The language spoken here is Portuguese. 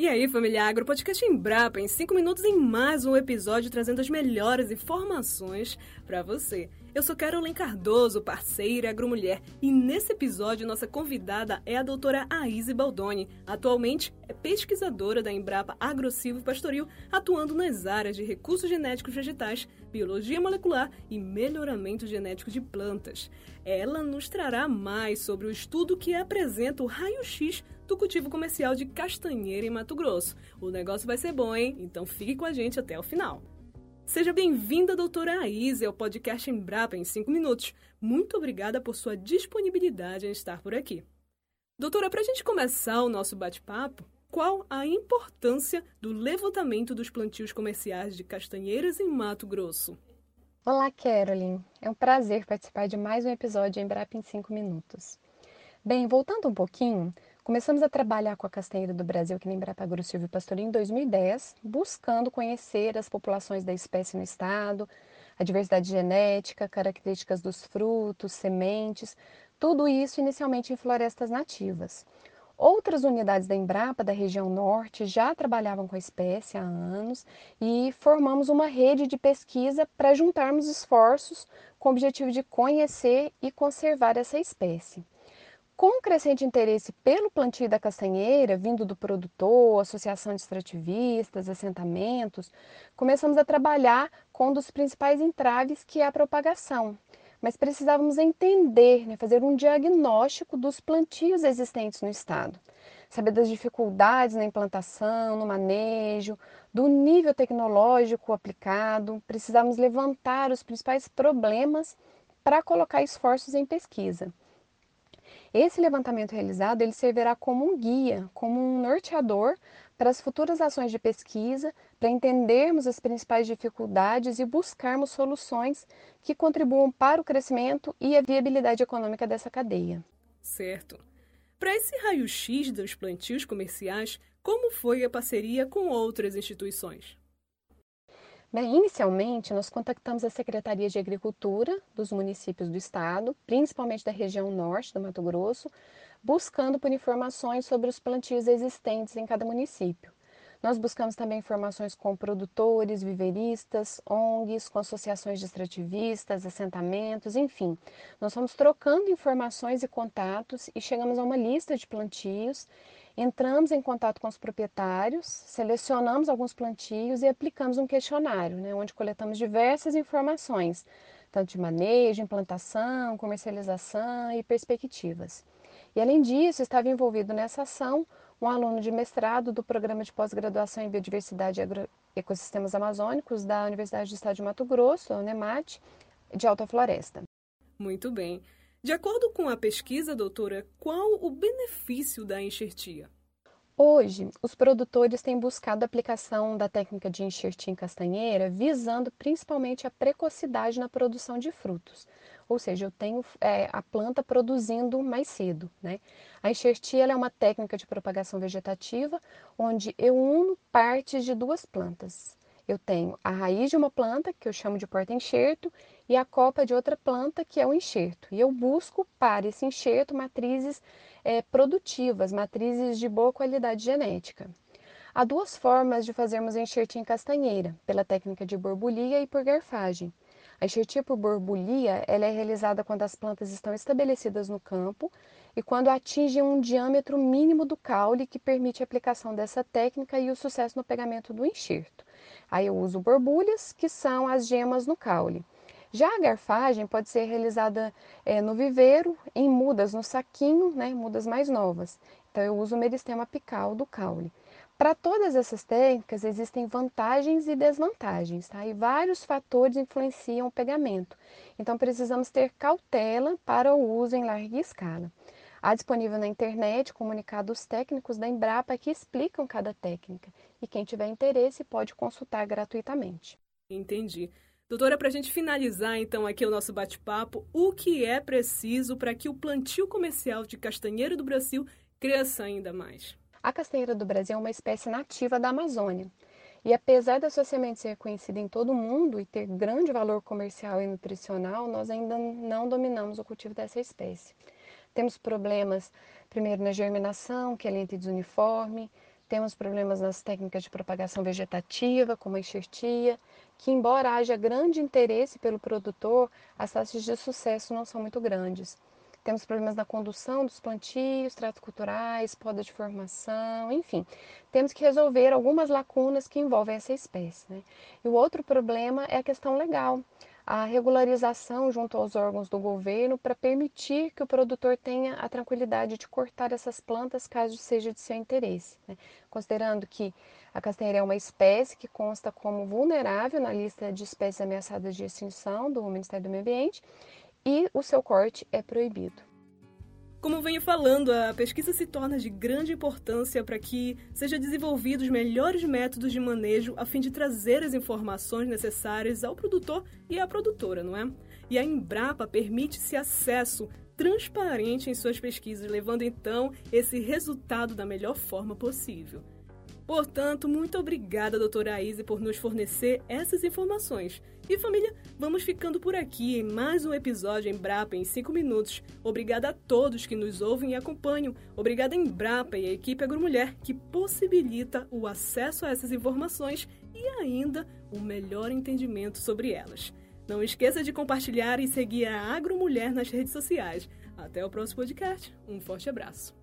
E aí, família Agro, podcast Embrapa, em 5 minutos em mais um episódio trazendo as melhores informações para você. Eu sou Carolyn Cardoso, parceira agromulher, e nesse episódio nossa convidada é a doutora Aise Baldoni. Atualmente é pesquisadora da Embrapa Agrocilvo Pastoril, atuando nas áreas de recursos genéticos vegetais, biologia molecular e melhoramento genético de plantas. Ela nos trará mais sobre o estudo que apresenta o raio-x do cultivo comercial de castanheira em Mato Grosso. O negócio vai ser bom, hein? Então fique com a gente até o final. Seja bem-vinda, doutora Aísa, ao podcast Embrapa em 5 minutos. Muito obrigada por sua disponibilidade em estar por aqui. Doutora, para a gente começar o nosso bate-papo, qual a importância do levantamento dos plantios comerciais de castanheiras em Mato Grosso? Olá, Carolyn. É um prazer participar de mais um episódio de Embrapa em 5 minutos. Bem, voltando um pouquinho, Começamos a trabalhar com a castanheira do Brasil aqui na Embrapa Silvio Pastorinho em 2010, buscando conhecer as populações da espécie no estado, a diversidade genética, características dos frutos, sementes, tudo isso inicialmente em florestas nativas. Outras unidades da Embrapa da região norte já trabalhavam com a espécie há anos e formamos uma rede de pesquisa para juntarmos esforços com o objetivo de conhecer e conservar essa espécie. Com o crescente interesse pelo plantio da castanheira, vindo do produtor, associação de extrativistas, assentamentos, começamos a trabalhar com um dos principais entraves, que é a propagação. Mas precisávamos entender, né, fazer um diagnóstico dos plantios existentes no estado. Saber das dificuldades na implantação, no manejo, do nível tecnológico aplicado. Precisávamos levantar os principais problemas para colocar esforços em pesquisa. Esse levantamento realizado ele servirá como um guia, como um norteador para as futuras ações de pesquisa, para entendermos as principais dificuldades e buscarmos soluções que contribuam para o crescimento e a viabilidade econômica dessa cadeia. Certo. Para esse raio-x dos plantios comerciais, como foi a parceria com outras instituições? Bem, inicialmente, nós contactamos a Secretaria de Agricultura dos municípios do estado, principalmente da região norte do Mato Grosso, buscando por informações sobre os plantios existentes em cada município. Nós buscamos também informações com produtores, viveristas, ONGs, com associações de extrativistas, assentamentos, enfim. Nós fomos trocando informações e contatos e chegamos a uma lista de plantios Entramos em contato com os proprietários, selecionamos alguns plantios e aplicamos um questionário, né, onde coletamos diversas informações, tanto de manejo, implantação, comercialização e perspectivas. E além disso, estava envolvido nessa ação um aluno de mestrado do Programa de Pós-Graduação em Biodiversidade e Ecossistemas Amazônicos da Universidade do Estado de Mato Grosso, a UNEMAT, de Alta Floresta. Muito bem. De acordo com a pesquisa, doutora, qual o benefício da enxertia? Hoje, os produtores têm buscado a aplicação da técnica de enxertia em castanheira visando principalmente a precocidade na produção de frutos. Ou seja, eu tenho é, a planta produzindo mais cedo. Né? A enxertia é uma técnica de propagação vegetativa onde eu uno partes de duas plantas. Eu tenho a raiz de uma planta, que eu chamo de porta-enxerto, e a copa de outra planta, que é o enxerto. E eu busco para esse enxerto matrizes é, produtivas, matrizes de boa qualidade genética. Há duas formas de fazermos enxertia em castanheira, pela técnica de borbulha e por garfagem. A enxertia por borbulha ela é realizada quando as plantas estão estabelecidas no campo e quando atingem um diâmetro mínimo do caule que permite a aplicação dessa técnica e o sucesso no pegamento do enxerto. Aí eu uso borbulhas, que são as gemas no caule. Já a garfagem pode ser realizada é, no viveiro, em mudas, no saquinho, né, mudas mais novas. Então eu uso o meristema apical do caule. Para todas essas técnicas existem vantagens e desvantagens, tá? E vários fatores influenciam o pegamento. Então precisamos ter cautela para o uso em larga escala. Há disponível na internet comunicados técnicos da Embrapa que explicam cada técnica e quem tiver interesse pode consultar gratuitamente. Entendi. Doutora, para a gente finalizar então aqui o nosso bate-papo, o que é preciso para que o plantio comercial de castanheiro do Brasil cresça ainda mais? A castanheira do Brasil é uma espécie nativa da Amazônia. E apesar da sua semente ser conhecida em todo o mundo e ter grande valor comercial e nutricional, nós ainda não dominamos o cultivo dessa espécie. Temos problemas, primeiro, na germinação, que é lenta e desuniforme, Temos problemas nas técnicas de propagação vegetativa, como a enxertia, que embora haja grande interesse pelo produtor, as taxas de sucesso não são muito grandes. Temos problemas na condução dos plantios, tratos culturais, poda de formação, enfim. Temos que resolver algumas lacunas que envolvem essa espécie. Né? E o outro problema é a questão legal a regularização junto aos órgãos do governo para permitir que o produtor tenha a tranquilidade de cortar essas plantas caso seja de seu interesse. Né? Considerando que a castanheira é uma espécie que consta como vulnerável na lista de espécies ameaçadas de extinção do Ministério do Meio Ambiente e o seu corte é proibido. Como venho falando, a pesquisa se torna de grande importância para que seja desenvolvidos melhores métodos de manejo a fim de trazer as informações necessárias ao produtor e à produtora, não é? E a Embrapa permite esse acesso transparente em suas pesquisas, levando então esse resultado da melhor forma possível. Portanto, muito obrigada, doutora Aise, por nos fornecer essas informações. E família, vamos ficando por aqui em mais um episódio Embrapa em 5 minutos. Obrigada a todos que nos ouvem e acompanham. Obrigada Embrapa e a equipe Agromulher que possibilita o acesso a essas informações e ainda o melhor entendimento sobre elas. Não esqueça de compartilhar e seguir a Agromulher nas redes sociais. Até o próximo podcast. Um forte abraço.